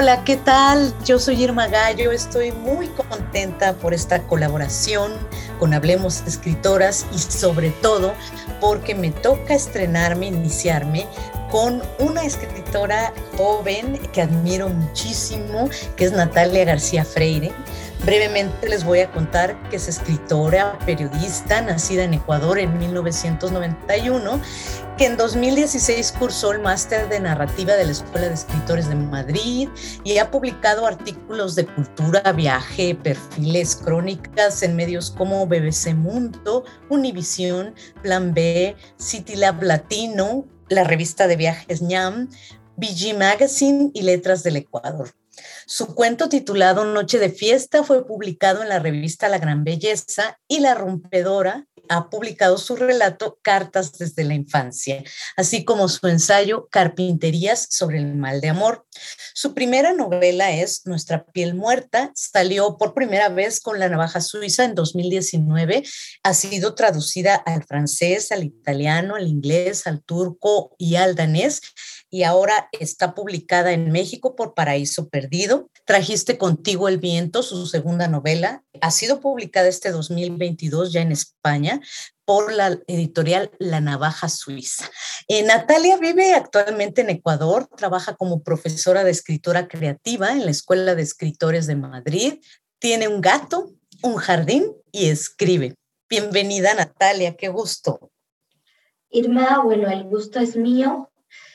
Hola, ¿qué tal? Yo soy Irma Gallo, estoy muy contenta por esta colaboración con Hablemos Escritoras y sobre todo porque me toca estrenarme, iniciarme con una escritora joven que admiro muchísimo, que es Natalia García Freire. Brevemente les voy a contar que es escritora, periodista, nacida en Ecuador en 1991, que en 2016 cursó el máster de narrativa de la Escuela de Escritores de Madrid y ha publicado artículos de cultura, viaje, perfiles, crónicas en medios como BBC Mundo, Univisión, Plan B, City Lab Latino, la revista de viajes ñam, BG Magazine y Letras del Ecuador. Su cuento titulado Noche de Fiesta fue publicado en la revista La Gran Belleza y La Rompedora ha publicado su relato Cartas desde la infancia, así como su ensayo Carpinterías sobre el mal de amor. Su primera novela es Nuestra piel muerta, salió por primera vez con La navaja suiza en 2019, ha sido traducida al francés, al italiano, al inglés, al turco y al danés y ahora está publicada en México por Paraíso Perdido. Trajiste contigo el viento, su segunda novela. Ha sido publicada este 2022 ya en España por la editorial La Navaja Suiza. Eh, Natalia vive actualmente en Ecuador, trabaja como profesora de escritora creativa en la Escuela de Escritores de Madrid, tiene un gato, un jardín y escribe. Bienvenida Natalia, qué gusto. Irma, bueno, el gusto es mío.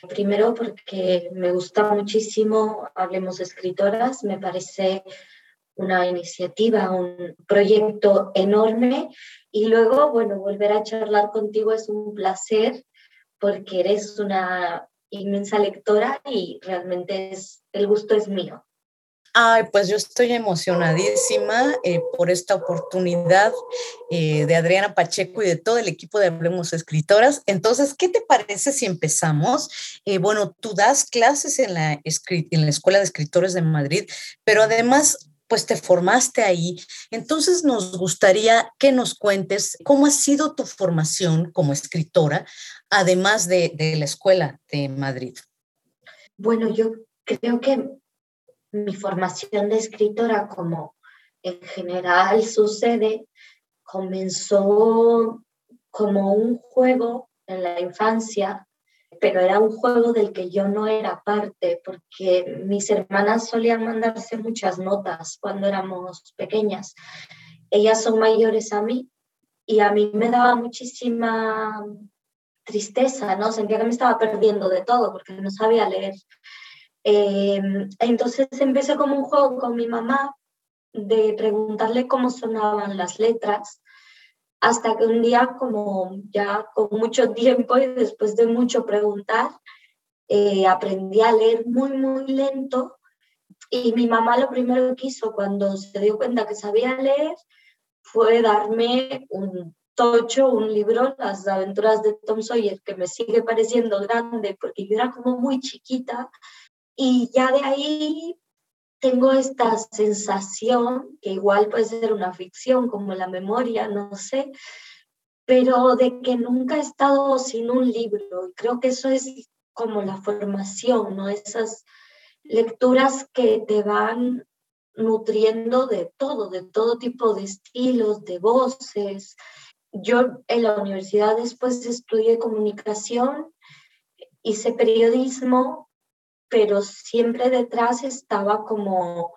Primero porque me gusta muchísimo Hablemos Escritoras, me parece una iniciativa, un proyecto enorme y luego, bueno, volver a charlar contigo es un placer porque eres una inmensa lectora y realmente es, el gusto es mío. Ay, pues yo estoy emocionadísima eh, por esta oportunidad eh, de Adriana Pacheco y de todo el equipo de Hablemos Escritoras. Entonces, ¿qué te parece si empezamos? Eh, bueno, tú das clases en la, Escuela de Escritores de Madrid, pero además pues te formaste ahí. Entonces nos gustaría que nos cuentes cómo ha sido tu formación como escritora, además de, de la Escuela de Madrid. Bueno, yo creo que mi formación de escritora, como en general sucede, comenzó como un juego en la infancia, pero era un juego del que yo no era parte, porque mis hermanas solían mandarse muchas notas cuando éramos pequeñas. Ellas son mayores a mí y a mí me daba muchísima tristeza, ¿no? Sentía que me estaba perdiendo de todo porque no sabía leer. Em, entonces empecé como un juego con mi mamá de preguntarle cómo sonaban las letras, hasta que un día, como ya con mucho tiempo y después de mucho preguntar, eh, aprendí a leer muy, muy lento. Y mi mamá lo primero que hizo cuando se dio cuenta que sabía leer fue darme un tocho, un libro, Las aventuras de Tom Sawyer, que me sigue pareciendo grande porque yo era como muy chiquita y ya de ahí tengo esta sensación, que igual puede ser una ficción como la memoria, no sé, pero de que nunca he estado sin un libro. Y creo que eso es como la formación, ¿no? Esas lecturas que te van nutriendo de todo, de todo tipo de estilos, de voces. Yo en la universidad después estudié comunicación, hice periodismo pero siempre detrás estaba como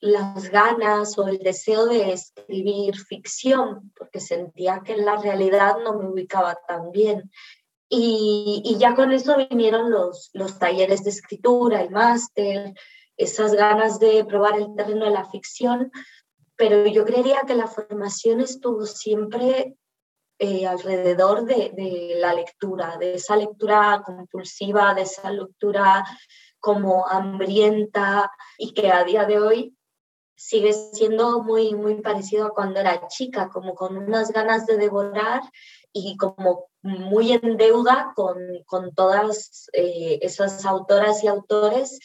las ganas o el deseo de escribir ficción, porque sentía que en la realidad no me ubicaba tan bien. Y, y ya con eso vinieron los, los talleres de escritura, el máster, esas ganas de probar el terreno de la ficción, pero yo creería que la formación estuvo siempre eh, alrededor de, de, la lectura, de esa lectura compulsiva, de esa lectura como hambrienta y que a día de hoy sigue siendo muy, muy parecido a cuando era chica, como con unas ganas de devorar y como muy en deuda con, con todas eh, esas autoras y autores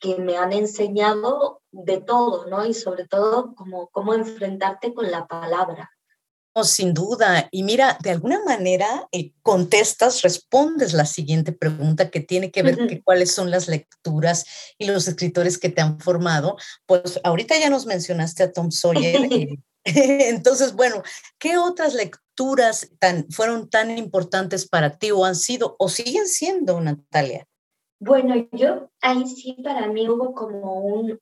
que me han enseñado de todo, ¿no? Y sobre todo como cómo enfrentarte con la palabra. Sin duda. Y mira, de alguna manera eh, contestas, respondes la siguiente pregunta que tiene que ver con cuáles son las lecturas y los escritores que te han formado. Pues ahorita ya nos mencionaste a Tom Sawyer. entonces, bueno, ¿qué otras lecturas tan, fueron tan importantes para ti o han sido o siguen siendo, Natalia? Bueno, yo ahí sí para mí hubo como un,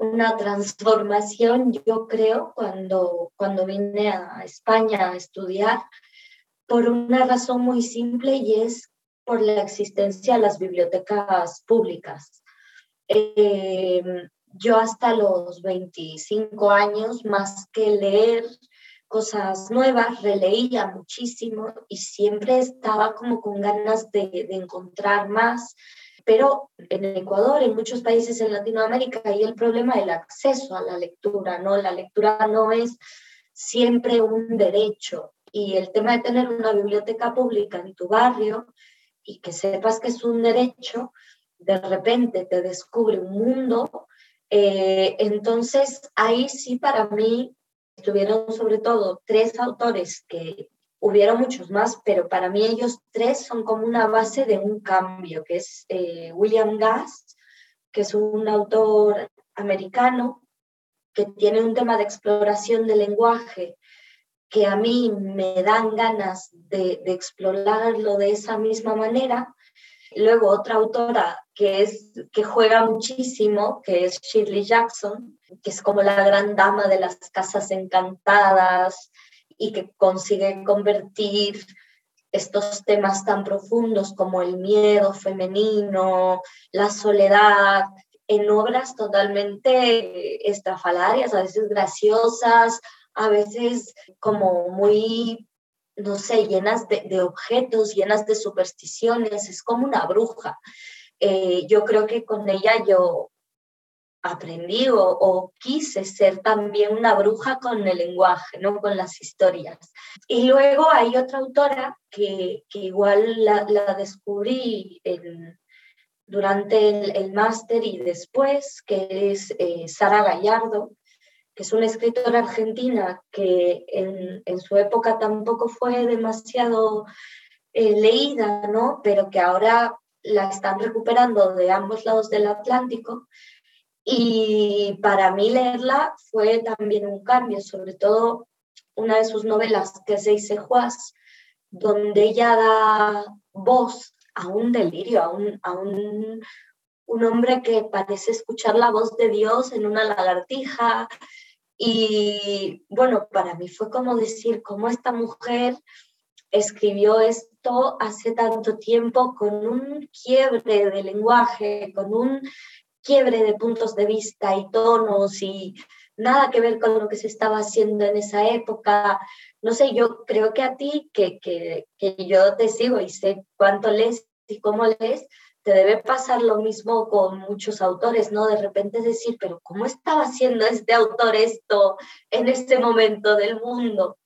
una transformación, yo creo, cuando, cuando vine a España a estudiar, por una razón muy simple y es por la existencia de las bibliotecas públicas. Eh, yo hasta los 25 años, más que leer cosas nuevas, releía muchísimo y siempre estaba como con ganas de, de encontrar más, pero en Ecuador, en muchos países en Latinoamérica, hay el problema del acceso a la lectura, ¿no? La lectura no es siempre un derecho y el tema de tener una biblioteca pública en tu barrio y que sepas que es un derecho, de repente te descubre un mundo. Eh, entonces, ahí sí para mí estuvieron sobre todo tres autores que hubieron muchos más, pero para mí ellos tres son como una base de un cambio, que es eh, William Gass, que es un autor americano que tiene un tema de exploración del lenguaje que a mí me dan ganas de, de explorarlo de esa misma manera. Luego otra autora que, es, que juega muchísimo, que es Shirley Jackson, que es como la gran dama de las casas encantadas, y que consigue convertir estos temas tan profundos como el miedo femenino, la soledad, en obras totalmente estrafalarias, a veces graciosas, a veces como muy, no sé, llenas de, objetos, llenas de supersticiones, es como una bruja. Eh, yo creo que con ella yo aprendí o, quise ser también una bruja con el lenguaje, ¿no? con las historias. Y luego hay otra autora que, que igual la, descubrí durante el, máster y después, que es eh, Sara Gallardo, que es una escritora argentina que en, en su época tampoco fue demasiado eh, leída, ¿no? pero que ahora la están recuperando de ambos lados del Atlántico y para mí leerla fue también un cambio, sobre todo una de sus novelas, que es Seis Juas, donde ella da voz a un delirio, a, un, a un, un hombre que parece escuchar la voz de Dios en una lagartija. Y bueno, para mí fue como decir, cómo esta mujer escribió esto hace tanto tiempo con un quiebre de lenguaje, con un quiebre de puntos de vista y tonos y nada que ver con lo que se estaba haciendo en esa época. No sé, yo creo que a ti, que, que, que yo te sigo y sé cuánto lees y cómo lees, te debe pasar lo mismo con muchos autores, ¿no? De repente decir, pero ¿cómo estaba haciendo este autor esto en este momento del mundo?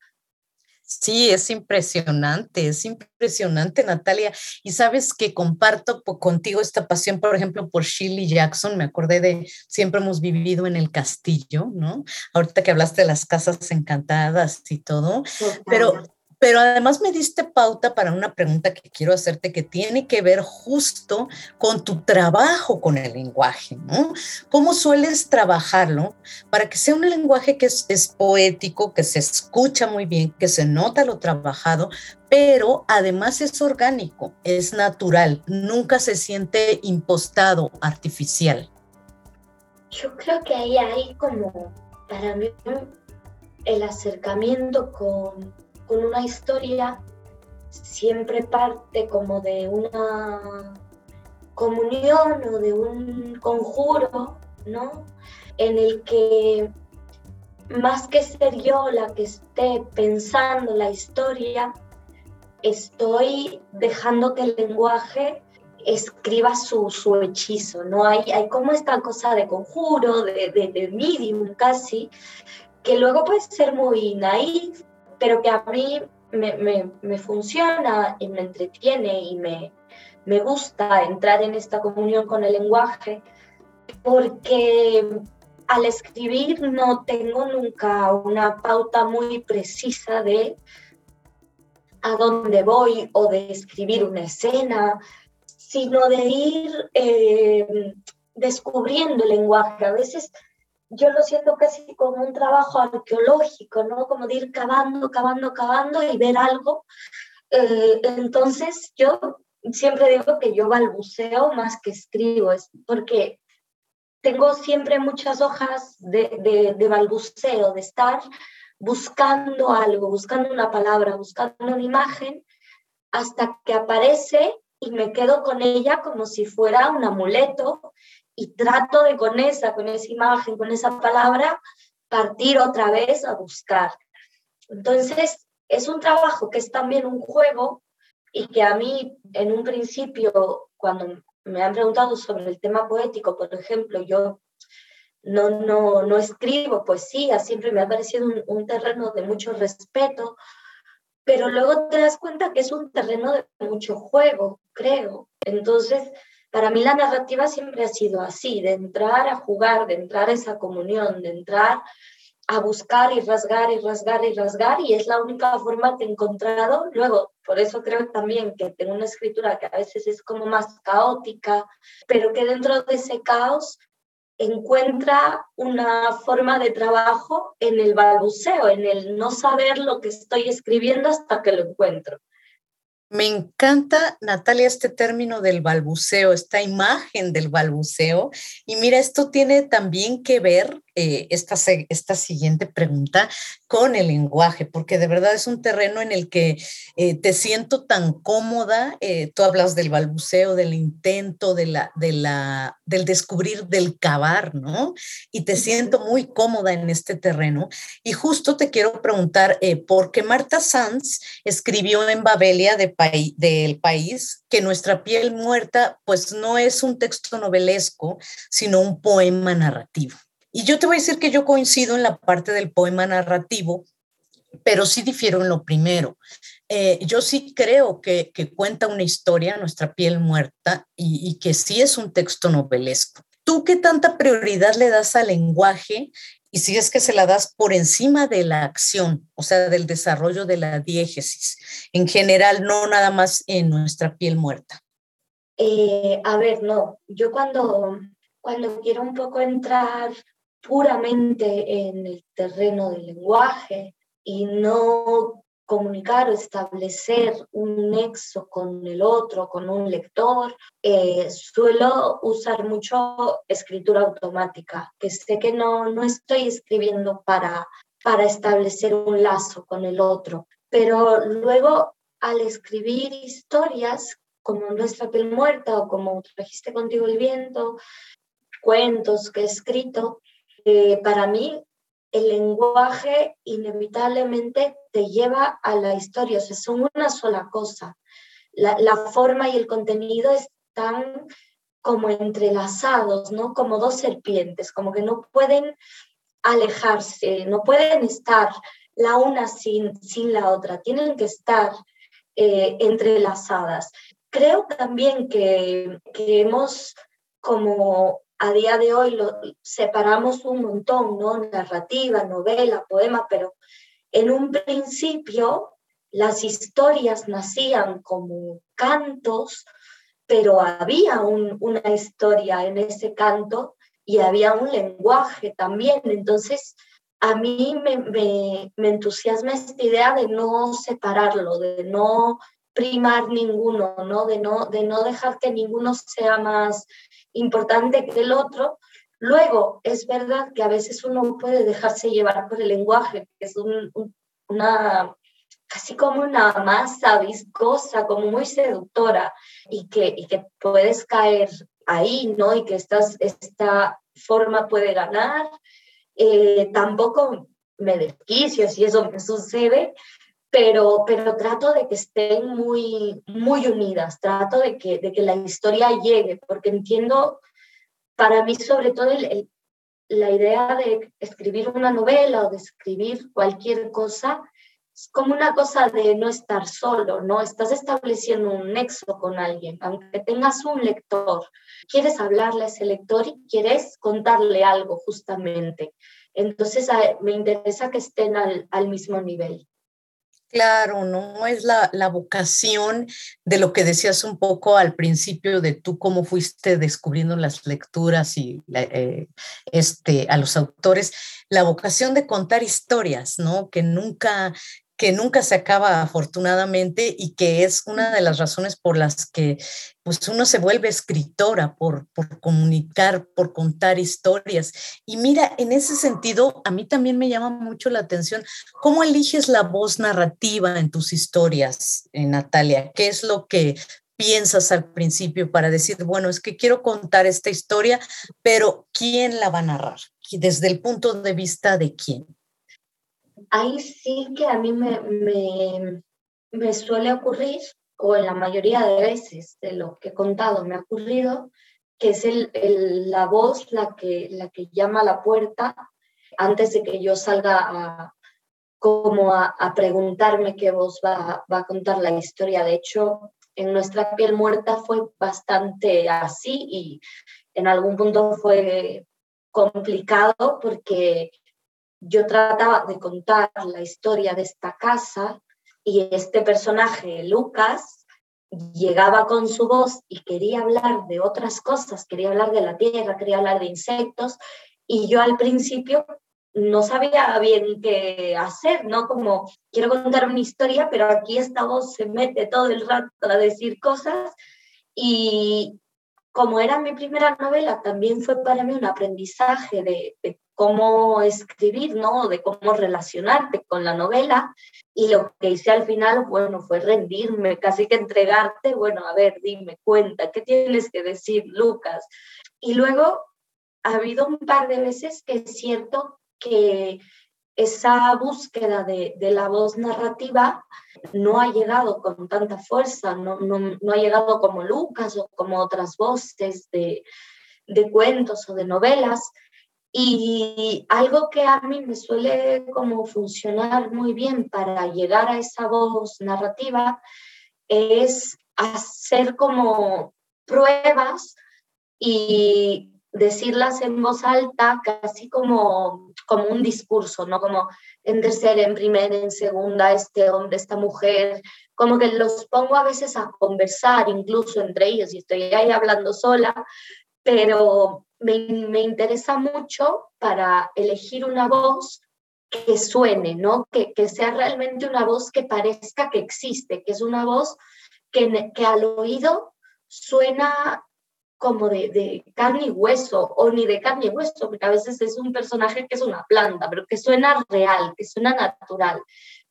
Sí, es impresionante, es impresionante, Natalia. Y sabes que comparto contigo esta pasión, por ejemplo, por Shirley Jackson. Me acordé de siempre hemos vivido en el castillo, ¿no? Ahorita que hablaste de las casas encantadas y todo. Pero pero además me diste pauta para una pregunta que quiero hacerte que tiene que ver justo con tu trabajo con el lenguaje, ¿no? ¿Cómo sueles trabajarlo para que sea un lenguaje que es, es poético, que se escucha muy bien, que se nota lo trabajado, pero además es orgánico, es natural, nunca se siente impostado, artificial? Yo creo que ahí hay como, para mí, el acercamiento con con una historia siempre parte como de una comunión o de un conjuro, ¿no? En el que más que ser yo la que esté pensando la historia, estoy dejando que el lenguaje escriba su, su hechizo, ¿no? Hay, hay como esta cosa de conjuro, de, de, medium casi, que luego puede ser muy naif, pero que a mí me, funciona y me entretiene y me, me gusta entrar en esta comunión con el lenguaje, porque al escribir no tengo nunca una pauta muy precisa de a dónde voy o de escribir una escena, sino de ir eh, descubriendo el lenguaje. A veces yo lo siento casi como un trabajo arqueológico, ¿no? Como de ir cavando, cavando, cavando y ver algo. Eh, entonces yo siempre digo que yo balbuceo más que escribo, es porque tengo siempre muchas hojas de, de, balbuceo, de estar buscando algo, buscando una palabra, buscando una imagen, hasta que aparece y me quedo con ella como si fuera un amuleto y trato de con esa, con esa imagen, con esa palabra, partir otra vez a buscar. Entonces, es un trabajo que es también un juego y que a mí en un principio, cuando me han preguntado sobre el tema poético, por ejemplo, yo no, no, no escribo poesía, siempre me ha parecido un, un, terreno de mucho respeto, pero luego te das cuenta que es un terreno de mucho juego, creo. Entonces, para mí la narrativa siempre ha sido así, de entrar a jugar, de entrar a esa comunión, de entrar a buscar y rasgar y rasgar y rasgar y es la única forma que he encontrado. Luego, por eso creo también que tengo una escritura que a veces es como más caótica, pero que dentro de ese caos encuentra una forma de trabajo en el balbuceo, en el no saber lo que estoy escribiendo hasta que lo encuentro. Me encanta, Natalia, este término del balbuceo, esta imagen del balbuceo. Y mira, esto tiene también que ver eh, esta, esta siguiente pregunta con el lenguaje, porque de verdad es un terreno en el que eh, te siento tan cómoda. Eh, tú hablas del balbuceo, del intento, de la, de la, del descubrir, del cavar, ¿no? Y te siento muy cómoda en este terreno. Y justo te quiero preguntar, porque Marta Sanz escribió en Babelia de del país que Nuestra piel muerta, pues no es un texto novelesco, sino un poema narrativo. Y yo te voy a decir que yo coincido en la parte del poema narrativo, pero sí difiero en lo primero. Eh, yo sí creo que, cuenta una historia, Nuestra piel muerta, y, y, que sí es un texto novelesco. ¿Tú qué tanta prioridad le das al lenguaje y si es que se la das por encima de la acción, o sea, del desarrollo de la diégesis, en general, no nada más en nuestra piel muerta? Eh, a ver, no, yo cuando, cuando quiero un poco entrar puramente en el terreno del lenguaje y no comunicar o establecer un nexo con el otro, con un lector, eh, suelo usar mucho escritura automática, que sé que no, no estoy escribiendo para, para establecer un lazo con el otro, pero luego al escribir historias como Nuestra piel muerta o como Trajiste contigo el viento, cuentos que he escrito, eh, para mí el lenguaje inevitablemente te lleva a la historia, o sea, son una sola cosa. La, la forma y el contenido están como entrelazados, ¿no? Como dos serpientes, como que no pueden alejarse, no pueden estar la una sin, sin la otra, tienen que estar eh, entrelazadas. Creo también que, que hemos como a día de hoy lo separamos un montón, ¿no? Narrativa, novela, poema, pero en un principio las historias nacían como cantos, pero había una historia en ese canto y había un lenguaje también. Entonces, a mí me, me, me entusiasma esta idea de no separarlo, de no primar ninguno, ¿no? De, no, de no dejar que ninguno sea más importante que el otro. Luego, es verdad que a veces uno puede dejarse llevar por el lenguaje, que es una, casi como una masa viscosa, como muy seductora, y que, y que puedes caer ahí, ¿no? Y que estás, esta forma puede ganar. Eh, tampoco me desquicio si eso me sucede, pero, pero trato de que estén muy, muy unidas, trato de que, de que la historia llegue, porque entiendo, para mí sobre todo la idea de escribir una novela o de escribir cualquier cosa es como una cosa de no estar solo, ¿no? Estás estableciendo un nexo con alguien, aunque tengas un lector, quieres hablarle a ese lector y quieres contarle algo justamente. Entonces me interesa que estén al, al mismo nivel. Claro, no es la, vocación de lo que decías un poco al principio de tú cómo fuiste descubriendo las lecturas y eh, este, a los autores, la vocación de contar historias, ¿no? Que nunca que nunca se acaba afortunadamente y que es una de las razones por las que pues uno se vuelve escritora por, por comunicar, por contar historias. Y mira, en ese sentido, a mí también me llama mucho la atención cómo eliges la voz narrativa en tus historias, eh, Natalia. ¿Qué es lo que piensas al principio para decir, bueno, es que quiero contar esta historia, pero ¿quién la va a narrar? ¿Desde el punto de vista de quién? Ahí sí que a mí me, me, suele ocurrir, o en la mayoría de veces de lo que he contado me ha ocurrido, que es el, la voz la que, la que llama a la puerta antes de que yo salga a, como a, a preguntarme qué voz va, va, a contar la historia. De hecho, en nuestra piel muerta fue bastante así y en algún punto fue complicado porque yo trataba de contar la historia de esta casa y este personaje, Lucas, llegaba con su voz y quería hablar de otras cosas, quería hablar de la tierra, quería hablar de insectos, y yo al principio no sabía bien qué hacer, ¿no? Como quiero contar una historia, pero aquí esta voz se mete todo el rato a decir cosas y como era mi primera novela, también fue para mí un aprendizaje de, de cómo escribir, ¿no? De cómo relacionarte con la novela. Y lo que hice al final, bueno, fue rendirme, casi que entregarte, bueno, a ver, dime, cuenta, ¿qué tienes que decir, Lucas? Y luego ha habido un par de veces que es cierto que esa búsqueda de, de la voz narrativa no ha llegado con tanta fuerza, no, no, no ha llegado como Lucas o como otras voces de, de cuentos o de novelas, y algo que a mí me suele como funcionar muy bien para llegar a esa voz narrativa es hacer como pruebas y decirlas en voz alta, casi como, como un discurso, ¿no? Como en tercera, en primera, en segunda, este hombre, esta mujer, como que los pongo a veces a conversar incluso entre ellos y estoy ahí hablando sola, pero me, interesa mucho para elegir una voz que suene, ¿no? Que, que, sea realmente una voz que parezca que existe, que es una voz que, que al oído suena como de, de, carne y hueso, o ni de carne y hueso, porque a veces es un personaje que es una planta, pero que suena real, que suena natural,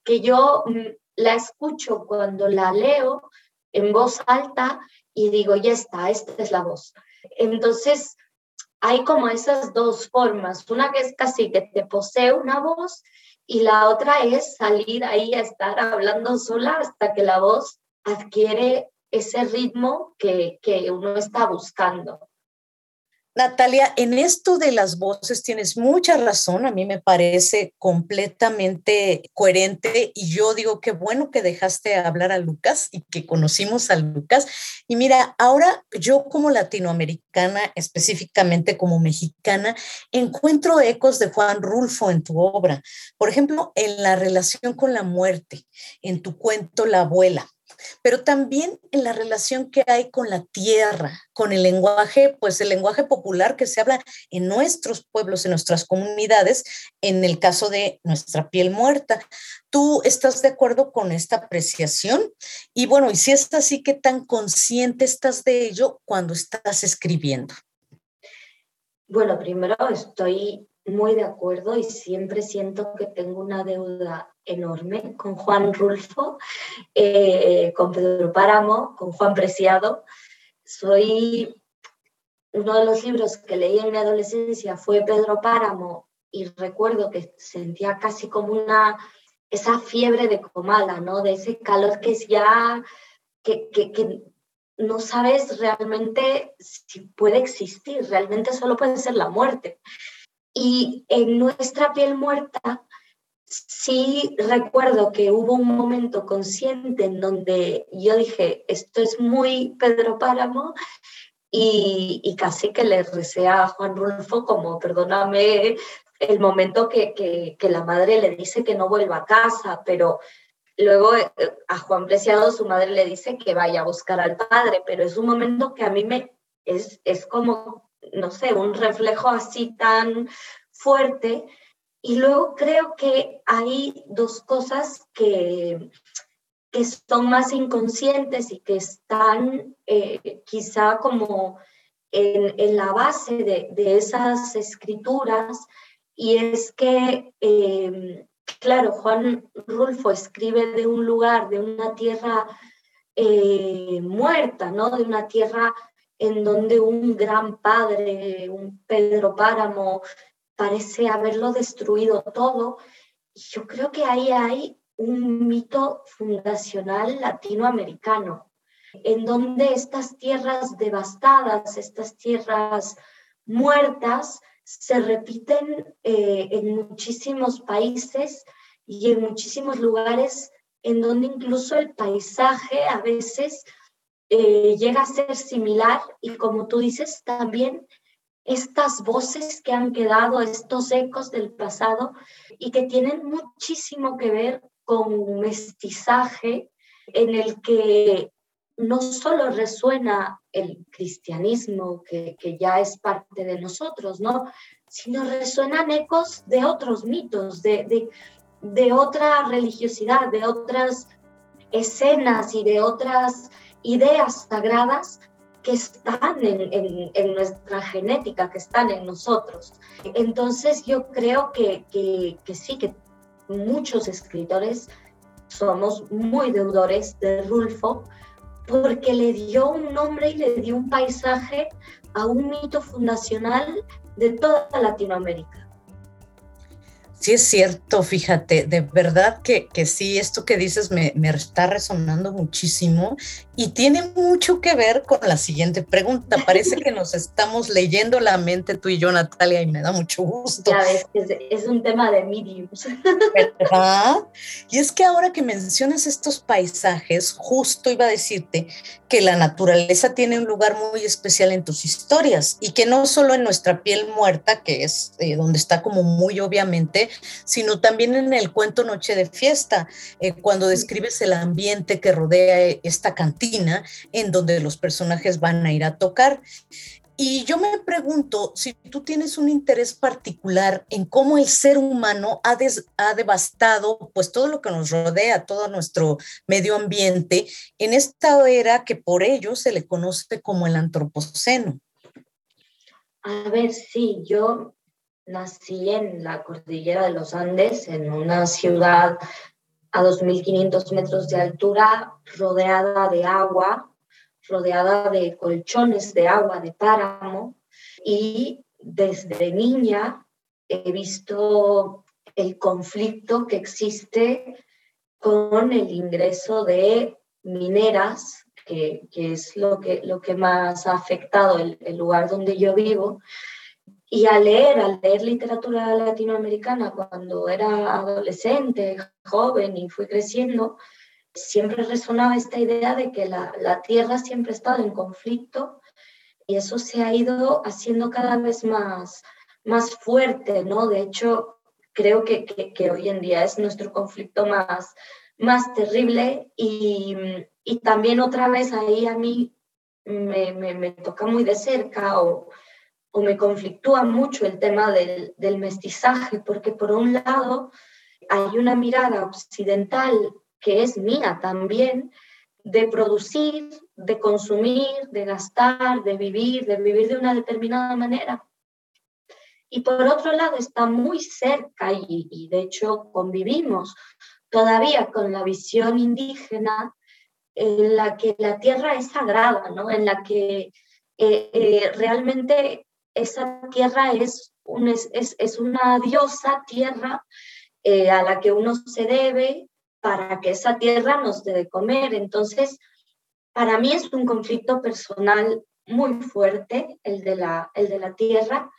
que yo mm, la escucho cuando la leo en voz alta y digo, ya está, esta es la voz. Entonces, hay como esas dos formas, una que es casi que te posee una voz y la otra es salir ahí a estar hablando sola hasta que la voz adquiere ese ritmo que, que uno está buscando. Natalia, en esto de las voces tienes mucha razón, a mí me parece completamente coherente y yo digo que bueno que dejaste hablar a Lucas y que conocimos a Lucas. Y mira, ahora yo como latinoamericana, específicamente como mexicana, encuentro ecos de Juan Rulfo en tu obra. Por ejemplo, en la relación con la muerte, en tu cuento La abuela pero también en la relación que hay con la tierra, con el lenguaje, pues el lenguaje popular que se habla en nuestros pueblos, en nuestras comunidades, en el caso de nuestra piel muerta. ¿Tú estás de acuerdo con esta apreciación? Y bueno, y si es así, ¿qué tan consciente estás de ello cuando estás escribiendo? Bueno, primero estoy muy de acuerdo y siempre siento que tengo una deuda enorme con Juan Rulfo, eh, con Pedro Páramo, con Juan Preciado. Soy uno de los libros que leí en mi adolescencia fue Pedro Páramo y recuerdo que sentía casi como una esa fiebre de Comala, ¿no? De ese calor que es ya que, que, que no sabes realmente si puede existir, realmente solo puede ser la muerte. Y en nuestra piel muerta sí recuerdo que hubo un momento consciente en donde yo dije, esto es muy Pedro Páramo y, casi que le recé a Juan Rulfo como, perdóname, el momento que, que, la madre le dice que no vuelva a casa, pero luego eh, a Juan Preciado su madre le dice que vaya a buscar al padre, pero es un momento que a mí me es, es como, no sé, un reflejo así tan fuerte. Y luego creo que hay dos cosas que, que son más inconscientes y que están eh, quizá como en, en, la base de, de, esas escrituras, y es que, em, claro, Juan Rulfo escribe de un lugar, de una tierra eh, muerta, ¿no? De una tierra en donde un gran padre, un Pedro Páramo, parece haberlo destruido todo. Yo creo que ahí hay un mito fundacional latinoamericano, en donde estas tierras devastadas, estas tierras muertas, se repiten eh, en muchísimos países y en muchísimos lugares en donde incluso el paisaje a veces eh, llega a ser similar y como tú dices, también estas voces que han quedado, estos ecos del pasado y que tienen muchísimo que ver con mestizaje en el que no solo resuena el cristianismo, que, ya es parte de nosotros, ¿no? sino resuenan ecos de otros mitos, de, de, otra religiosidad, de otras escenas y de otras ideas sagradas que están en, nuestra genética, que están en nosotros. Entonces yo creo que, que sí, que muchos escritores somos muy deudores de Rulfo, porque le dio un nombre y le dio un paisaje a un mito fundacional de toda Latinoamérica. Sí es cierto, fíjate, de verdad que, que sí, esto que dices me, me, está resonando muchísimo y tiene mucho que ver con la siguiente pregunta. Parece que nos estamos leyendo la mente tú y yo, Natalia, y me da mucho gusto. Ya ves, es, es un tema de mediums. ¿Verdad? Y es que ahora que mencionas estos paisajes, justo iba a decirte que la naturaleza tiene un lugar muy especial en tus historias y que no solo en nuestra piel muerta, que es eh, donde está como muy obviamente, sino también en el cuento Noche de Fiesta, eh, cuando describes el ambiente que rodea esta cantina en donde los personajes van a ir a tocar. Y yo me pregunto si tú tienes un interés particular en cómo el ser humano ha, ha, devastado pues todo lo que nos rodea, todo nuestro medio ambiente, en esta era que por ello se le conoce como el antropoceno. A ver, sí, yo nací en la cordillera de los Andes, en una ciudad a 2.500 metros de altura, rodeada de agua, rodeada de colchones de agua, de páramo, y desde niña he visto el conflicto que existe con el ingreso de mineras, que, es lo que, lo que más ha afectado el, el lugar donde yo vivo, y a leer, al leer literatura latinoamericana cuando era adolescente, joven y fui creciendo, siempre resonaba esta idea de que la, la tierra siempre ha estado en conflicto y eso se ha ido haciendo cada vez más, más fuerte, ¿no? De hecho, creo que, que, hoy en día es nuestro conflicto más, más terrible y, y también otra vez ahí a mí me, me, me toca muy de cerca o o me conflictúa mucho el tema del, del mestizaje, porque por un lado hay una mirada occidental que es mía también, de producir, de consumir, de gastar, de vivir, de vivir de una determinada manera. Y por otro lado está muy cerca y, y de hecho convivimos todavía con la visión indígena en la que la tierra es sagrada, ¿no? en la que eh, eh, realmente esa tierra es, un, es, es, una diosa tierra eh, a la que uno se debe para que esa tierra nos dé de comer. Entonces, para mí es un conflicto personal muy fuerte el de la, el de la tierra.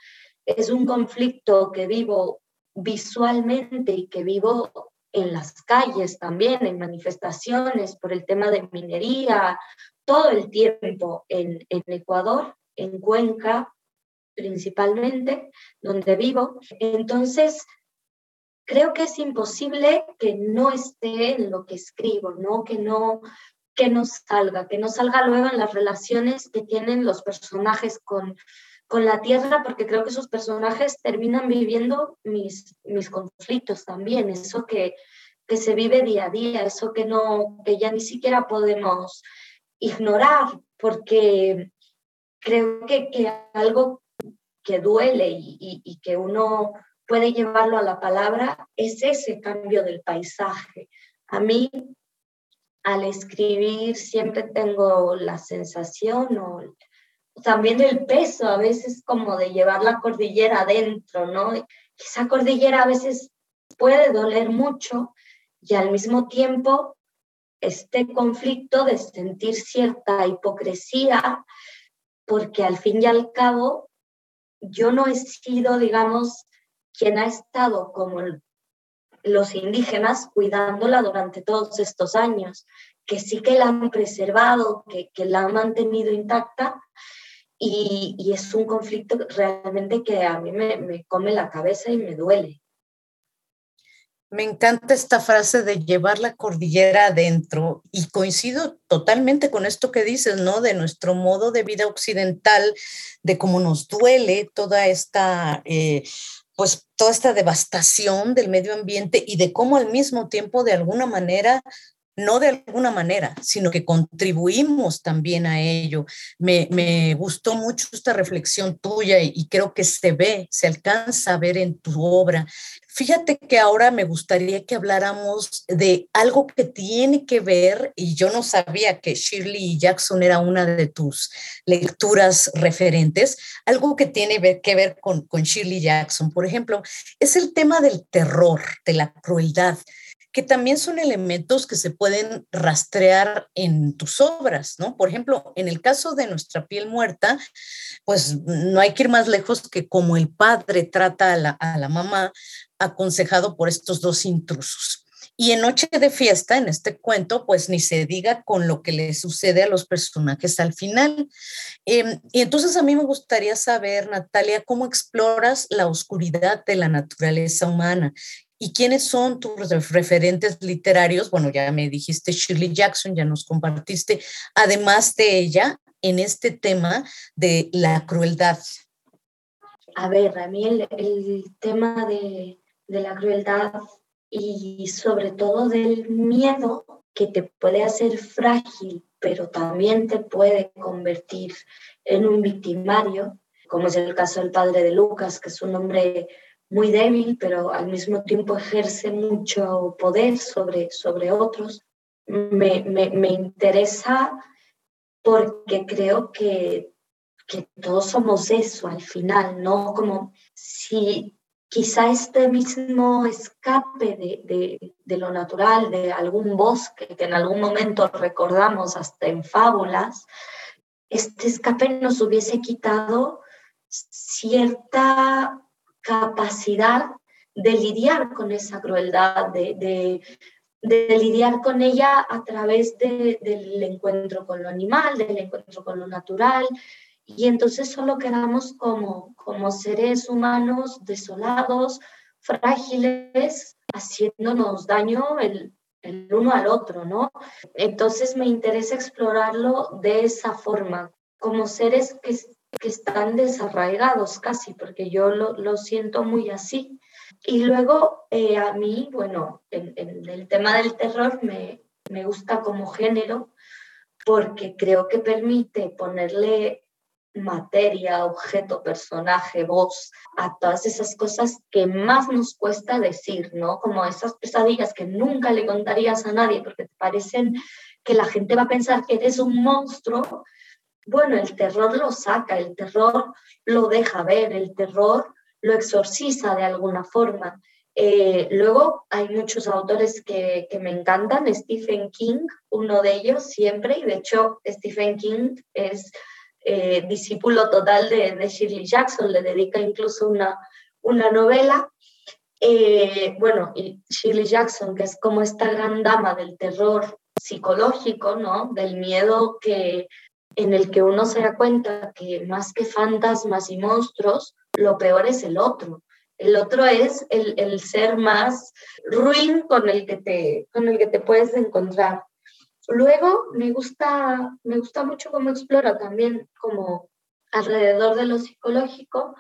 Es un conflicto que vivo visualmente y que vivo en las calles también, en manifestaciones por el tema de minería, todo el tiempo en, en Ecuador, en Cuenca principalmente, donde vivo. Entonces, creo que es imposible que no esté en lo que escribo, ¿no? Que no que no salga, que no salga luego en las relaciones que tienen los personajes con, con la tierra, porque creo que esos personajes terminan viviendo mis, mis conflictos también, eso que, que se vive día a día, eso que, no, que ya ni siquiera podemos ignorar, porque creo que, que algo que duele y, que uno puede llevarlo a la palabra es ese cambio del paisaje. A mí, al escribir, siempre tengo la sensación o también el peso a veces como de llevar la cordillera adentro, ¿no? Esa cordillera a veces puede doler mucho y al mismo tiempo este conflicto de sentir cierta hipocresía, porque al fin y al cabo yo no he sido, digamos, quien ha estado como los indígenas cuidándola durante todos estos años, que sí que la han preservado, que, que la han mantenido intacta. Y, y, es un conflicto realmente que a mí me, me come la cabeza y me duele. Me encanta esta frase de llevar la cordillera adentro y coincido totalmente con esto que dices, ¿no? De nuestro modo de vida occidental, de cómo nos duele toda esta, eh, pues toda esta devastación del medio ambiente y de cómo al mismo tiempo de alguna manera no de alguna manera, sino que contribuimos también a ello. Me, me, gustó mucho esta reflexión tuya y, y, creo que se ve, se alcanza a ver en tu obra. Fíjate que ahora me gustaría que habláramos de algo que tiene que ver, y yo no sabía que Shirley Jackson era una de tus lecturas referentes, algo que tiene que ver con, Shirley Jackson, por ejemplo, es el tema del terror, de la crueldad que también son elementos que se pueden rastrear en tus obras, ¿no? Por ejemplo, en el caso de Nuestra piel muerta, pues no hay que ir más lejos que como el padre trata a la mamá, aconsejado por estos dos intrusos. Y en Noche de Fiesta, en este cuento, pues ni se diga con lo que le sucede a los personajes al final. Eh, y entonces a mí me gustaría saber, Natalia, cómo exploras la oscuridad de la naturaleza humana ¿Y quiénes son tus referentes literarios? Bueno, ya me dijiste Shirley Jackson, ya nos compartiste, además de ella, en este tema de la crueldad. A ver, a mí el, tema de, de la crueldad y sobre todo del miedo que te puede hacer frágil, pero también te puede convertir en un victimario, como es el caso del padre de Lucas, que es un hombre muy débil, pero al mismo tiempo ejerce mucho poder sobre, sobre otros. Me, me, me interesa porque creo que, que, todos somos eso al final, ¿no? Como si quizá este mismo escape de, de, lo natural, de algún bosque que en algún momento recordamos hasta en fábulas, este escape nos hubiese quitado cierta capacidad de lidiar con esa crueldad, de, de, lidiar con ella a través del encuentro con lo animal, del encuentro con lo natural. Y entonces solo quedamos como, como seres humanos desolados, frágiles, haciéndonos daño el, el uno al otro, ¿no? Entonces me interesa explorarlo de esa forma, como seres que que están desarraigados casi, porque yo lo, lo siento muy así. Y luego eh, a mí, bueno, en, el tema del terror me, me gusta como género porque creo que permite ponerle materia, objeto, personaje, voz, a todas esas cosas que más nos cuesta decir, ¿no? Como esas pesadillas que nunca le contarías a nadie porque te parecen que la gente va a pensar que eres un monstruo bueno, el terror lo saca, el terror lo deja ver, el terror lo exorciza de alguna forma. Eh, luego hay muchos autores que, me encantan, Stephen King, uno de ellos siempre, y de hecho Stephen King es eh, discípulo total de, Shirley Jackson, le dedica incluso una, una novela. Eh, bueno, y Shirley Jackson, que es como esta gran dama del terror psicológico, ¿no? Del miedo que, en el que uno se da cuenta que más que fantasmas y monstruos, lo peor es el otro. El otro es el, el ser más ruin con el, que te, con el que te puedes encontrar. Luego me gusta, me gusta mucho cómo explora también como alrededor de lo psicológico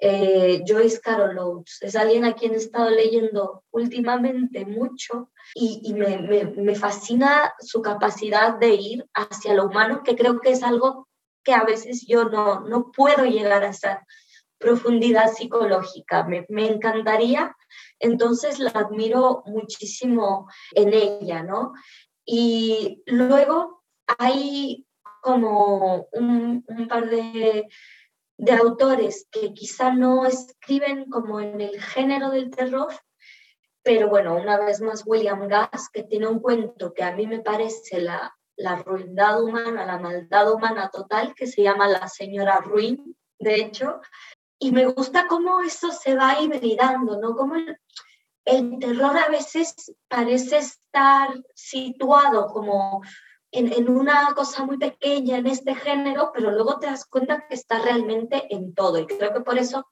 eh, Joyce Carol Oates. Es alguien a quien he estado leyendo últimamente mucho y, me, me, fascina su capacidad de ir hacia lo humano, que creo que es algo que a veces yo no, no puedo llegar a esa profundidad psicológica. Me, me encantaría, entonces la admiro muchísimo en ella, ¿no? Y luego hay como un, un par de de autores que quizá no escriben como en el género del terror, pero bueno, una vez más William Gass, que tiene un cuento que a mí me parece la, la ruindad humana, la maldad humana total, que se llama La señora Ruin, de hecho, y me gusta cómo eso se va hibridando, ¿no? Como el, el terror a veces parece estar situado como en, una cosa muy pequeña en este género, pero luego te das cuenta que está realmente en todo. Y creo que por eso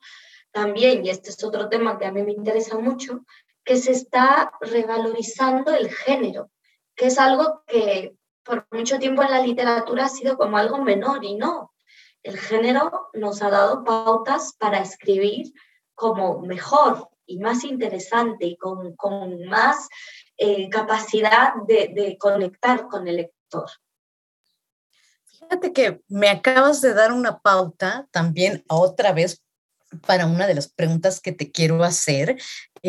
también, y este es otro tema que a mí me interesa mucho, que se está revalorizando el género, que es algo que por mucho tiempo en la literatura ha sido como algo menor y no. El género nos ha dado pautas para escribir como mejor y más interesante y con, con más eh, capacidad de, de, conectar con el Fíjate que me acabas de dar una pauta también otra vez para una de las preguntas que te quiero hacer.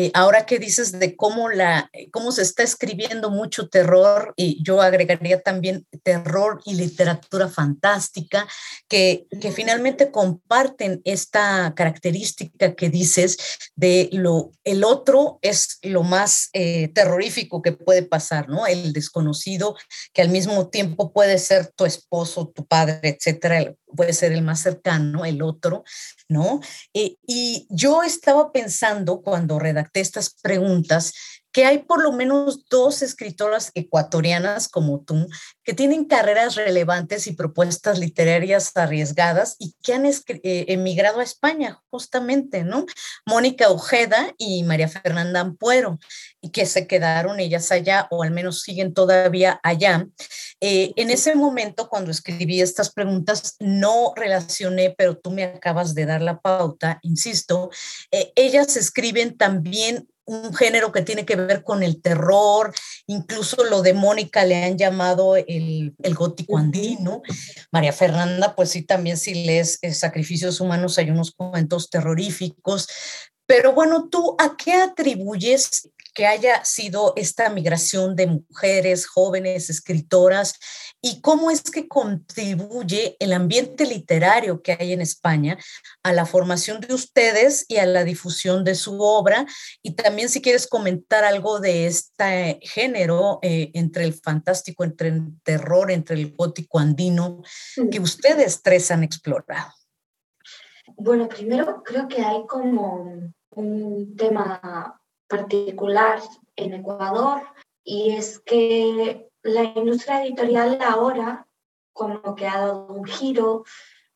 Eh, ahora que dices de cómo, la, cómo se está escribiendo mucho terror, y yo agregaría también terror y literatura fantástica, que, que finalmente comparten esta característica que dices de lo, el otro es lo más eh, terrorífico que puede pasar, ¿no? El desconocido, que al mismo tiempo puede ser tu esposo, tu padre, etcétera, puede ser el más cercano, el otro, ¿no? Eh, y yo estaba pensando cuando redacté estas preguntas que hay por lo menos dos escritoras ecuatorianas como tú que tienen carreras relevantes y propuestas literarias arriesgadas y que han eh, emigrado a España justamente, ¿no? Mónica Ojeda y María Fernanda Ampuero, y que se quedaron ellas allá o al menos siguen todavía allá. Eh, en ese momento, cuando escribí estas preguntas, no relacioné, pero tú me acabas de dar la pauta, insisto, eh, ellas escriben también un género que tiene que ver con el terror, incluso lo de Mónica le han llamado el, el gótico andino. María Fernanda, pues sí, también si lees eh, Sacrificios Humanos hay unos cuentos terroríficos. Pero bueno, ¿tú a qué atribuyes que haya sido esta migración de mujeres, jóvenes, escritoras, y cómo es que contribuye el ambiente literario que hay en España a la formación de ustedes y a la difusión de su obra. Y también si quieres comentar algo de este género eh, entre el fantástico, entre el terror, entre el gótico andino, que ustedes tres han explorado. Bueno, primero creo que hay como un tema particular en Ecuador y es que la industria editorial ahora como que ha dado un giro,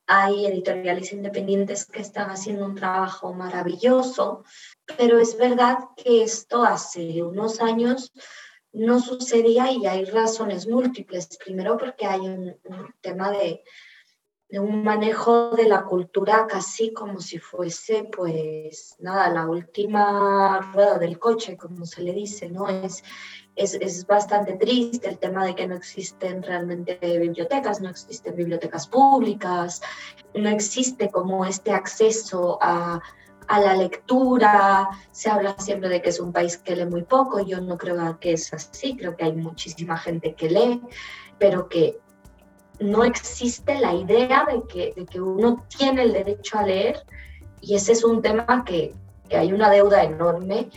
hay editoriales independientes que están haciendo un trabajo maravilloso, pero es verdad que esto hace unos años no sucedía y hay razones múltiples. Primero porque hay un, tema de, de un manejo de la cultura casi como si fuese, pues nada, la última rueda del coche, como se le dice, ¿no? Es, es, es, bastante triste el tema de que no existen realmente bibliotecas, no existen bibliotecas públicas, no existe como este acceso a, a la lectura, se habla siempre de que es un país que lee muy poco, yo no creo que es así, creo que hay muchísima gente que lee, pero que no existe la idea de que, de que uno tiene el derecho a leer y ese es un tema que, que hay una deuda enorme.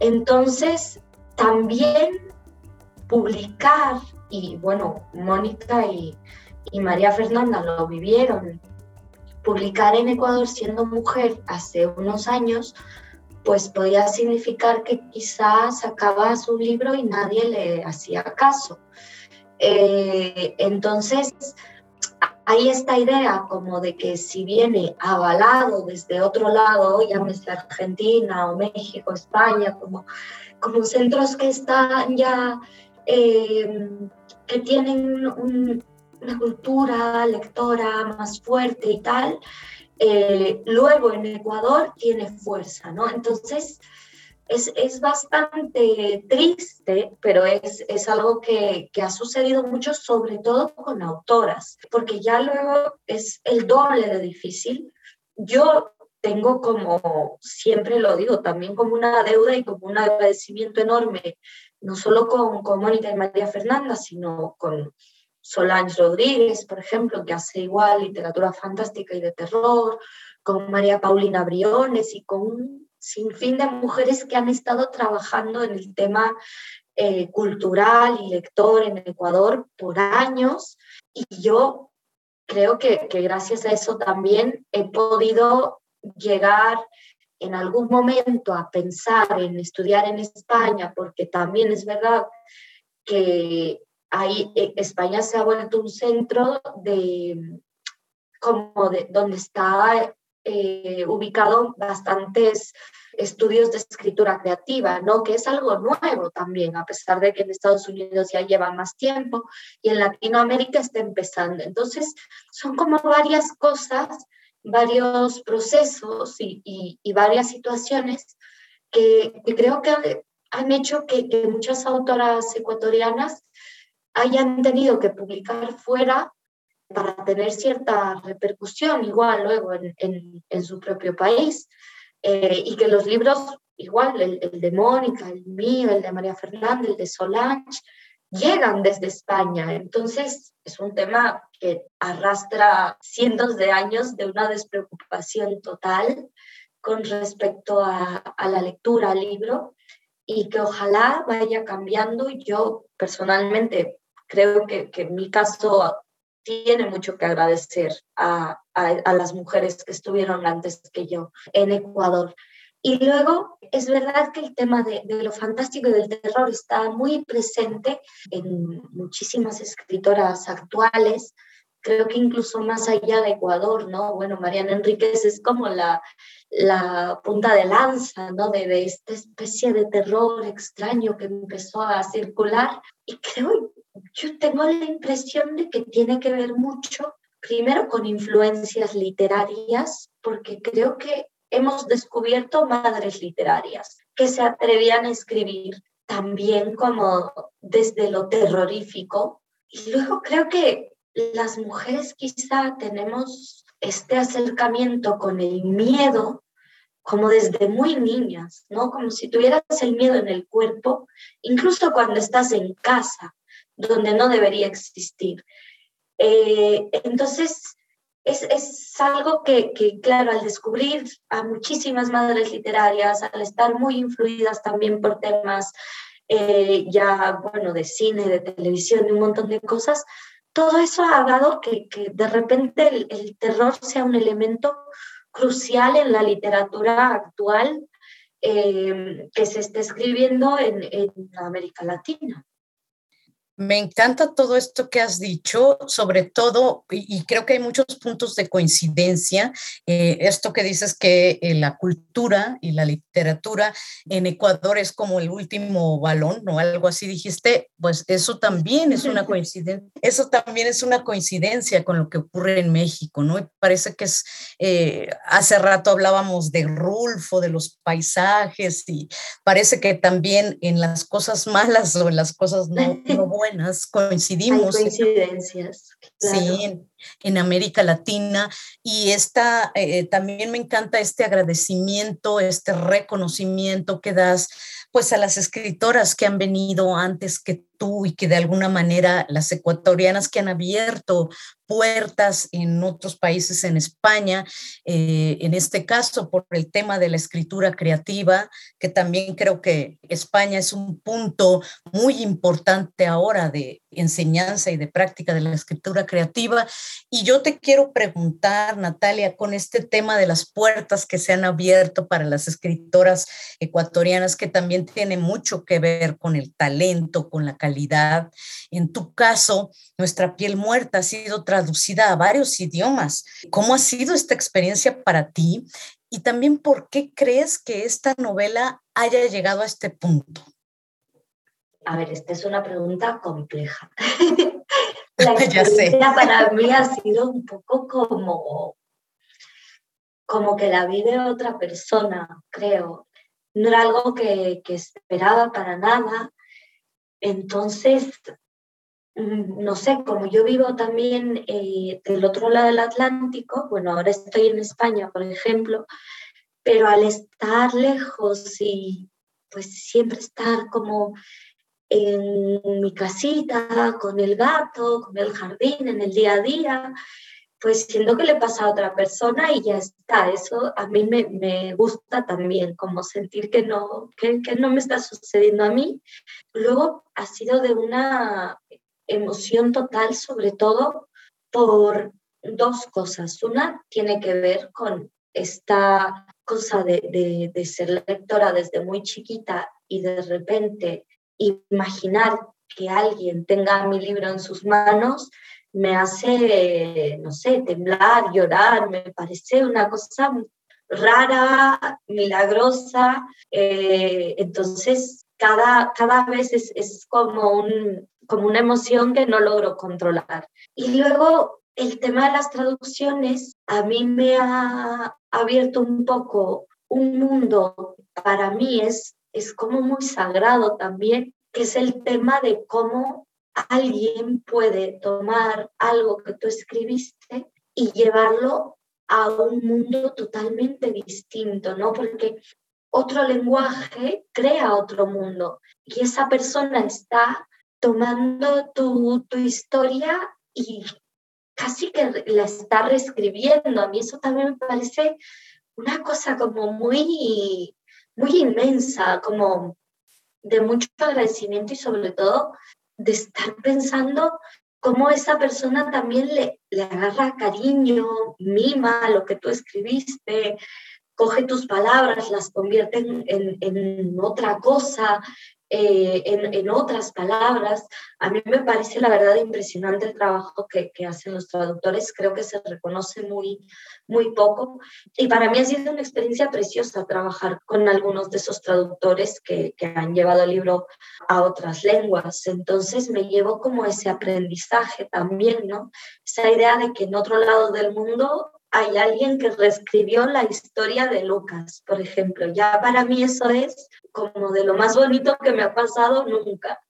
Entonces, también publicar, y bueno, Mónica y, María Fernanda lo vivieron, publicar en Ecuador siendo mujer hace unos años, pues podía significar que quizás sacabas un libro y nadie le hacía caso. Eh, entonces, hay esta idea como de que si viene avalado desde otro lado, llámese Argentina o México, España, como, como centros que están ya, eh, que tienen una cultura lectora más fuerte y tal, eh, luego en Ecuador tiene fuerza, ¿no? Entonces, es, es bastante triste, pero es, es algo que, que, ha sucedido mucho, sobre todo con autoras, porque ya luego es el doble de difícil. Yo tengo como, siempre lo digo, también como una deuda y como un agradecimiento enorme, no solo con, con Mónica y María Fernanda, sino con Solange Rodríguez, por ejemplo, que hace igual literatura fantástica y de terror, con María Paulina Briones y con un sinfín de mujeres que han estado trabajando en el tema eh, cultural y lector en Ecuador por años. Y yo creo que, que gracias a eso también he podido llegar en algún momento a pensar en estudiar en España, porque también es verdad que ahí eh, España se ha vuelto un centro de como de donde está eh, ubicado bastantes estudios de escritura creativa, ¿no? Que es algo nuevo también, a pesar de que en Estados Unidos ya lleva más tiempo y en Latinoamérica está empezando. Entonces, son como varias cosas, varios procesos y, varias situaciones que, creo que han hecho que, muchas autoras ecuatorianas hayan tenido que publicar fuera para tener cierta repercusión igual luego en, su propio país eh, y que los libros, igual el, el, de Mónica, el mío, el de María Fernández, el de Solange, llegan desde España. Entonces es un tema que arrastra cientos de años de una despreocupación total con respecto a, a la lectura, al libro, y que ojalá vaya cambiando. Yo personalmente creo que, que mi caso tiene mucho que agradecer a, a, las mujeres que estuvieron antes que yo en Ecuador. Y luego, es verdad que el tema de, de, lo fantástico y del terror está muy presente en muchísimas escritoras actuales, creo que incluso más allá de Ecuador, ¿no? Bueno, Mariana Enríquez es como la, la punta de lanza, ¿no? De, de, esta especie de terror extraño que empezó a circular. Y creo yo tengo la impresión de que tiene que ver mucho, primero con influencias literarias, porque creo que hemos descubierto madres literarias que se atrevían a escribir también como desde lo terrorífico. Y luego creo que las mujeres quizá tenemos este acercamiento con el miedo como desde muy niñas, ¿no? Como si tuvieras el miedo en el cuerpo, incluso cuando estás en casa, donde no debería existir. Eh, entonces, es, es algo que, que, claro, al descubrir a muchísimas madres literarias, al estar muy influidas también por temas eh, ya, bueno, de cine, de televisión, de un montón de cosas, todo eso ha dado que, que de repente el, terror sea un elemento crucial en la literatura actual eh, que se está escribiendo en, en América Latina. Me encanta todo esto que has dicho, sobre todo, y, creo que hay muchos puntos de coincidencia. Eh, esto que dices que eh, la cultura y la literatura en Ecuador es como el último balón, ¿no? Algo así dijiste, pues eso también es una coincidencia. Eso también es una coincidencia con lo que ocurre en México, ¿no? Y parece que es, eh, hace rato hablábamos de Rulfo, de los paisajes, y parece que también en las cosas malas o en las cosas no, no buenas buenas, coincidimos. Hay coincidencias. Claro. Sí, en, en, América Latina. Y esta, eh, también me encanta este agradecimiento, este reconocimiento que das pues a las escritoras que han venido antes que tú y que de alguna manera las ecuatorianas que han abierto puertas en otros países en España, eh, en este caso por el tema de la escritura creativa, que también creo que España es un punto muy importante ahora de enseñanza y de práctica de la escritura creativa. Y yo te quiero preguntar, Natalia, con este tema de las puertas que se han abierto para las escritoras ecuatorianas, que también tiene mucho que ver con el talento, con la calidad. En tu caso, Nuestra piel muerta ha sido traducida a varios idiomas. ¿Cómo ha sido esta experiencia para ti? Y también, ¿por qué crees que esta novela haya llegado a este punto? A ver, esta es una pregunta compleja. la experiencia para mí ha sido un poco como, como que la vive otra persona, creo. No era algo que, que esperaba para nada. Entonces, no sé, como yo vivo también eh, del otro lado del Atlántico, bueno, ahora estoy en España, por ejemplo, pero al estar lejos y pues siempre estar como en mi casita, con el gato, con el jardín, en el día a día, pues siento que le pasa a otra persona y ya está. Eso a mí me, me gusta también, como sentir que no, que, que no me está sucediendo a mí. Luego ha sido de una emoción total, sobre todo por dos cosas. Una tiene que ver con esta cosa de, de, de ser lectora desde muy chiquita y de repente imaginar que alguien tenga mi libro en sus manos me hace, no sé, temblar, llorar, me parece una cosa rara, milagrosa. Eh, entonces, cada, cada vez es, es como, un, como una emoción que no logro controlar. Y luego, el tema de las traducciones a mí me ha abierto un poco un mundo, para mí es es como muy sagrado también, que es el tema de cómo alguien puede tomar algo que tú escribiste y llevarlo a un mundo totalmente distinto, ¿no? Porque otro lenguaje crea otro mundo y esa persona está tomando tu, tu historia y casi que la está reescribiendo. A mí eso también me parece una cosa como muy muy inmensa, como de mucho agradecimiento y sobre todo de estar pensando cómo esa persona también le, le agarra cariño, mima lo que tú escribiste, coge tus palabras, las convierte en, en, en otra cosa, eh, en, otras palabras. A mí me parece la verdad impresionante el trabajo que, hacen los traductores, creo que se reconoce muy, muy poco. Y para mí ha sido una experiencia preciosa trabajar con algunos de esos traductores que, que han llevado el libro a otras lenguas. Entonces me llevo como ese aprendizaje también, ¿no? Esa idea de que en otro lado del mundo hay alguien que reescribió la historia de Lucas, por ejemplo. Ya para mí eso es como de lo más bonito que me ha pasado nunca.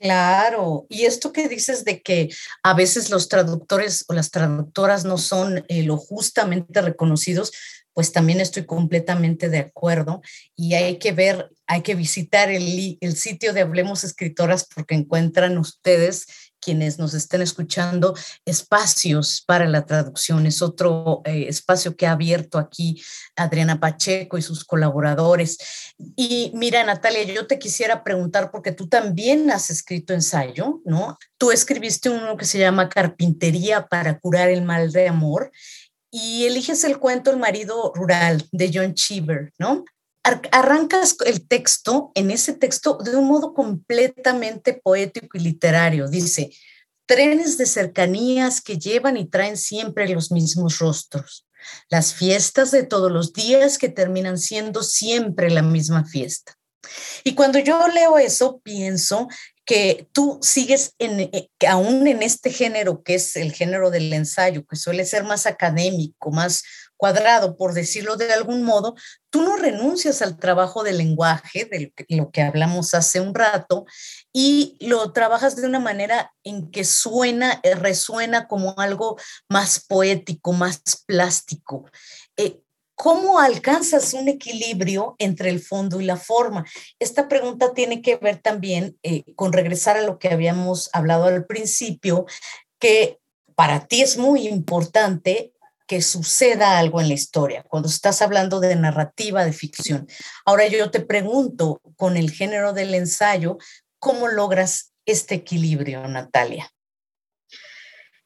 Claro, y esto que dices de que a veces los traductores o las traductoras no son eh, lo justamente reconocidos, pues también estoy completamente de acuerdo y hay que ver, hay que visitar el, el sitio de Hablemos Escritoras porque encuentran ustedes quienes nos estén escuchando, espacios para la traducción. Es otro eh, espacio que ha abierto aquí Adriana Pacheco y sus colaboradores. Y mira, Natalia, yo te quisiera preguntar, porque tú también has escrito ensayo, ¿no? Tú escribiste uno que se llama Carpintería para curar el mal de amor y eliges el cuento El marido rural de John Cheever, ¿no? Arrancas el texto, en ese texto, de un modo completamente poético y literario. Dice, trenes de cercanías que llevan y traen siempre los mismos rostros. Las fiestas de todos los días que terminan siendo siempre la misma fiesta. Y cuando yo leo eso, pienso que tú sigues en, eh, aún en este género que es el género del ensayo, que suele ser más académico, más cuadrado, por decirlo de algún modo, tú no renuncias al trabajo del lenguaje, de lo que hablamos hace un rato, y lo trabajas de una manera en que suena, eh, resuena como algo más poético, más plástico. Eh, ¿Cómo alcanzas un equilibrio entre el fondo y la forma? Esta pregunta tiene que ver también eh, con regresar a lo que habíamos hablado al principio, que para ti es muy importante que suceda algo en la historia, cuando estás hablando de narrativa, de ficción. Ahora yo te pregunto, con el género del ensayo, ¿cómo logras este equilibrio, Natalia?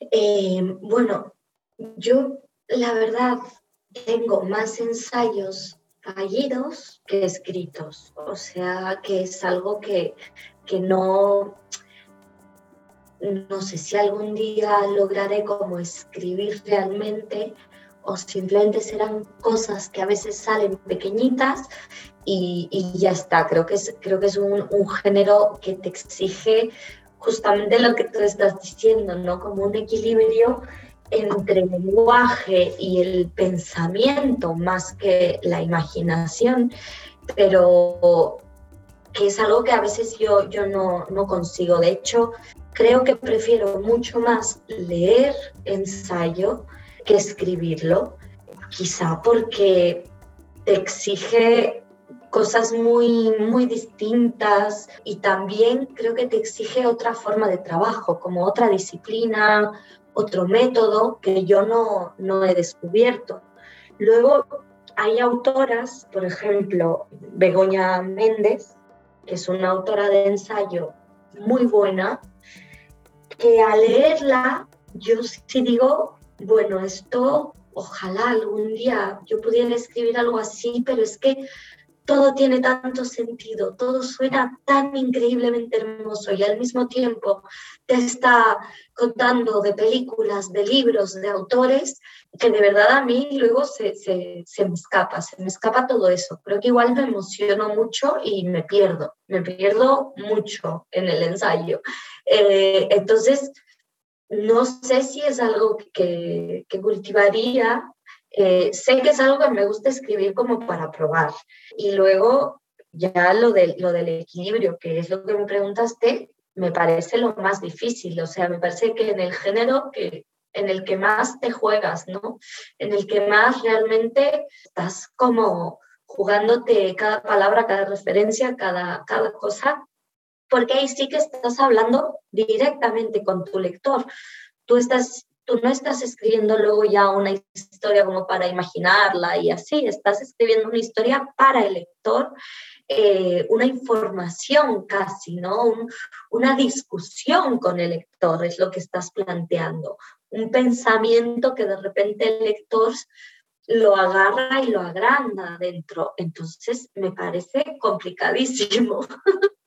Eh, bueno, yo la verdad tengo más ensayos fallidos que escritos, o sea que es algo que, que no, no sé si algún día lograré como escribir realmente o simplemente serán cosas que a veces salen pequeñitas y, ya está. Creo que es, creo que es un, un, género que te exige justamente lo que tú estás diciendo, ¿no? Como un equilibrio entre el lenguaje y el pensamiento más que la imaginación, pero que es algo que a veces yo, yo no, no consigo. De hecho, creo que prefiero mucho más leer ensayo que escribirlo, quizá porque te exige cosas muy, muy distintas y también creo que te exige otra forma de trabajo, como otra disciplina, otro método que yo no, no he descubierto. Luego hay autoras, por ejemplo, Begoña Méndez, que es una autora de ensayo muy buena, que al leerla yo sí digo, bueno, esto ojalá algún día yo pudiera escribir algo así, pero es que todo tiene tanto sentido, todo suena tan increíblemente hermoso y al mismo tiempo te está contando de películas, de libros, de autores, que de verdad a mí luego se, me escapa, se me escapa todo eso. Creo que igual me emociono mucho y me pierdo, me pierdo mucho en el ensayo. Eh, entonces, no sé si es algo que cultivaría eh, sé que es algo que me gusta escribir como para probar. Y luego ya lo, de, lo del equilibrio, que es lo que me preguntaste, me parece lo más difícil. O sea, me parece que en el género que, en el que más te juegas, ¿no? En el que más realmente estás como jugándote cada palabra, cada referencia, cada, cada cosa, porque ahí sí que estás hablando directamente con tu lector. Tú estás tú no estás escribiendo luego ya una historia como para imaginarla y así, estás escribiendo una historia para el lector, eh, una información casi, ¿no? una discusión con el lector es lo que estás planteando, un pensamiento que de repente el lector lo agarra y lo agranda dentro. Entonces, me parece complicadísimo.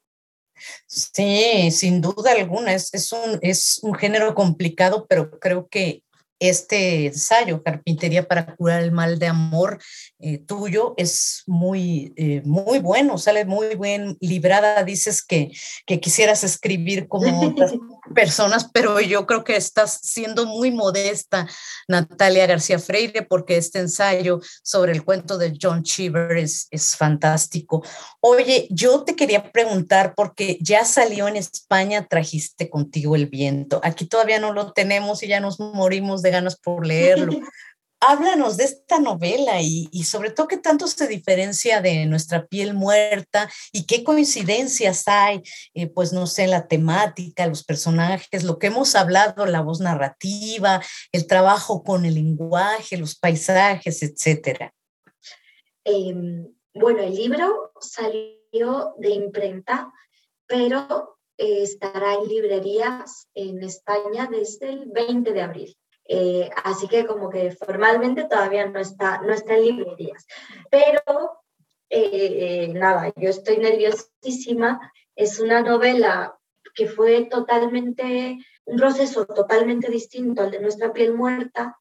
Sí, sin duda alguna, es, es, un, es un género complicado, pero creo que este ensayo, Carpintería para curar el mal de amor eh, tuyo, es muy, eh, muy bueno, sale muy bien librada. Dices que, que quisieras escribir como otras personas, pero yo creo que estás siendo muy modesta, Natalia García Freire, porque este ensayo sobre el cuento de John Cheever es, es fantástico. Oye, yo te quería preguntar, porque ya salió en España, trajiste contigo el viento. Aquí todavía no lo tenemos y ya nos morimos de ganas por leerlo. Háblanos de esta novela y, sobre todo qué tanto se diferencia de nuestra piel muerta y qué coincidencias hay, eh, pues no sé, la temática, los personajes, lo que hemos hablado, la voz narrativa, el trabajo con el lenguaje, los paisajes, etcétera. Em, bueno, el libro salió de imprenta, pero eh, estará en librerías en España desde el 20 de abril. Eh, así que como que formalmente todavía no está, no está en librerías. Pero eh, nada, yo estoy nerviosísima. Es una novela que fue totalmente, un proceso totalmente distinto al de Nuestra piel muerta.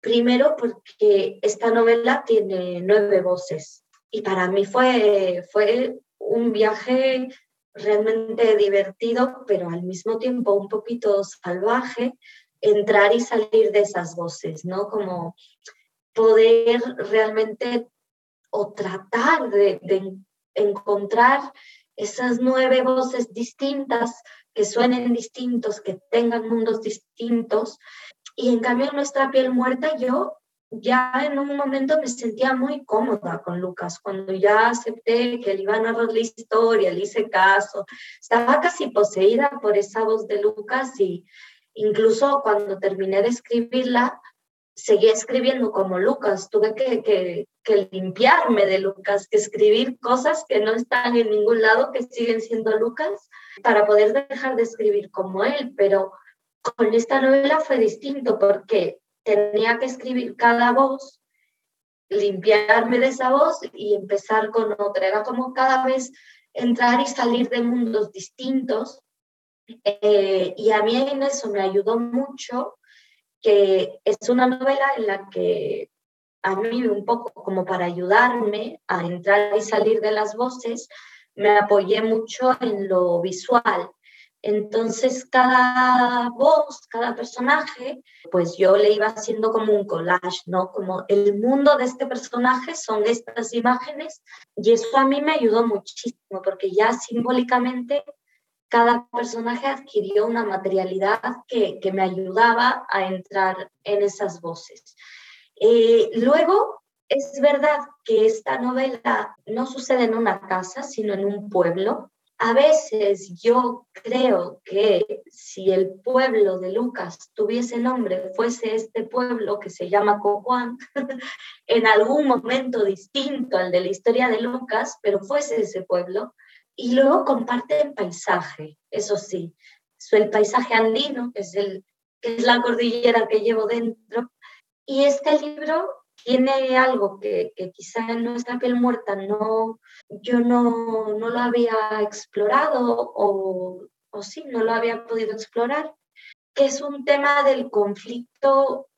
Primero porque esta novela tiene nueve voces y para mí fue, fue un viaje realmente divertido, pero al mismo tiempo un poquito salvaje, entrar y salir de esas voces, ¿no? Como poder realmente o tratar de, encontrar esas nueve voces distintas, que suenen distintos, que tengan mundos distintos. Y en cambio, nuestra piel muerta, yo ya en un momento me sentía muy cómoda con Lucas, cuando ya acepté que le iba a narrar la historia, le hice caso, estaba casi poseída por esa voz de Lucas y, Incluso cuando terminé de escribirla, seguí escribiendo como Lucas. Tuve que, limpiarme de Lucas, escribir cosas que no están en ningún lado, que siguen siendo Lucas, para poder dejar de escribir como él. Pero Con esta novela fue distinto porque tenía que escribir cada voz, limpiarme de esa voz y empezar con otra. Era como cada vez entrar y salir de mundos distintos. Eh, y a mí en eso me ayudó mucho, que es una novela en la que a mí un poco como para ayudarme a entrar y salir de las voces, me apoyé mucho en lo visual. Entonces, cada voz, cada personaje, pues yo le iba haciendo como un collage, ¿no? Como el mundo de este personaje son estas imágenes y eso a mí me ayudó muchísimo porque ya simbólicamente cada personaje adquirió una materialidad que, que me ayudaba a entrar en esas voces. Eh, luego, es verdad que esta novela no sucede en una casa, sino en un pueblo. A veces yo creo que si el pueblo de Lucas tuviese nombre, fuese este pueblo que se llama Cojuan, en algún momento distinto al de la historia de Lucas, pero fuese ese pueblo. Y luego comparten paisaje, eso sí, el paisaje andino, que es, el, que es la cordillera que llevo dentro, y este libro tiene algo que, que quizá en nuestra piel muerta no, yo no, no lo había explorado o, o sí, no lo había podido explorar, que es un tema del conflicto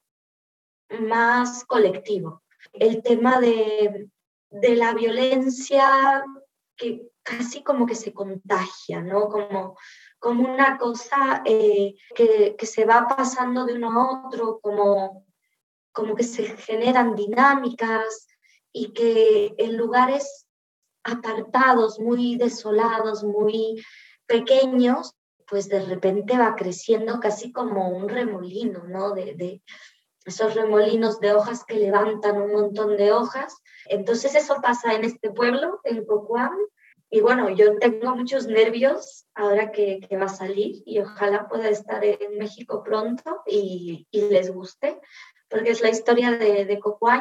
más colectivo, el tema de, de la violencia que casi como que se contagia, ¿no? Como, como una cosa eh, que, que, se va pasando de uno a otro, como como que se generan dinámicas y que en lugares apartados, muy desolados, muy pequeños, pues de repente va creciendo casi como un remolino, ¿no? De, esos remolinos de hojas que levantan un montón de hojas. Entonces eso pasa en este pueblo, en Cocuán. Y bueno, yo tengo muchos nervios ahora que, va a salir y ojalá pueda estar en México pronto y, les guste, porque es la historia de, de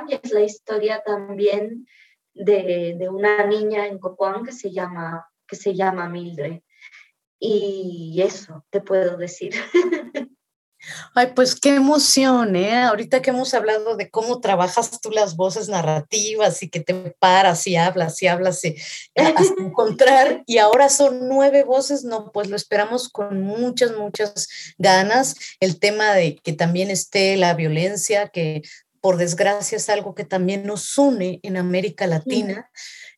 y es la historia también de, de, una niña en Cocuán que se llama, que se llama Mildred. Y eso te puedo decir. Ay, pues qué emoción, ¿eh? Ahorita que hemos hablado de cómo trabajas tú las voces narrativas y que te paras y hablas y hablas y hasta encontrar, y ahora son nueve voces, no, pues lo esperamos con muchas, muchas ganas. El tema de que también esté la violencia, que por desgracia es algo que también nos une en América Latina.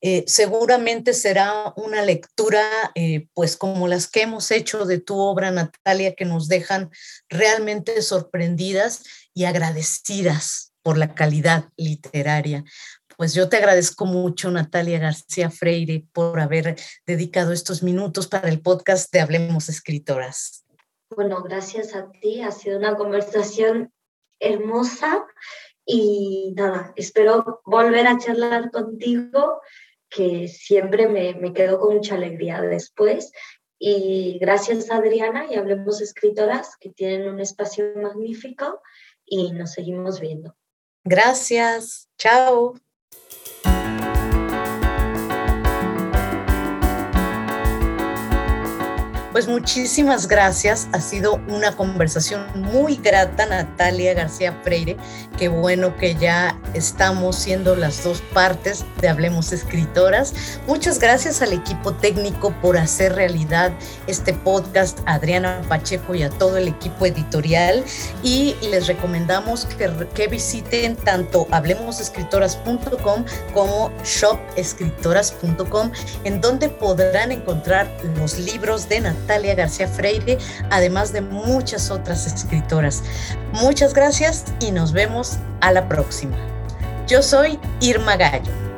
Eh, seguramente será una lectura, eh, pues como las que hemos hecho de tu obra, Natalia, que nos dejan realmente sorprendidas y agradecidas por la calidad literaria. Pues yo te agradezco mucho, Natalia García Freire, por haber dedicado estos minutos para el podcast de Hablemos Escritoras. Bueno, gracias a ti. Ha sido una conversación hermosa y nada, espero volver a charlar contigo que siempre me, me quedo con mucha alegría después. Y gracias Adriana y Hablemos Escritoras, que tienen un espacio magnífico y nos seguimos viendo. Gracias, chao. Pues muchísimas gracias. Ha sido una conversación muy grata, Natalia García Freire. Qué bueno que ya estamos siendo las dos partes de Hablemos Escritoras. Muchas gracias al equipo técnico por hacer realidad este podcast, Adriana Pacheco y a todo el equipo editorial. Y les recomendamos que, que visiten tanto hablemosescritoras.com como shopescritoras.com, en donde podrán encontrar los libros de Natalia Natalia García Freire, además de muchas otras escritoras. Muchas gracias y nos vemos a la próxima. Yo soy Irma Gallo.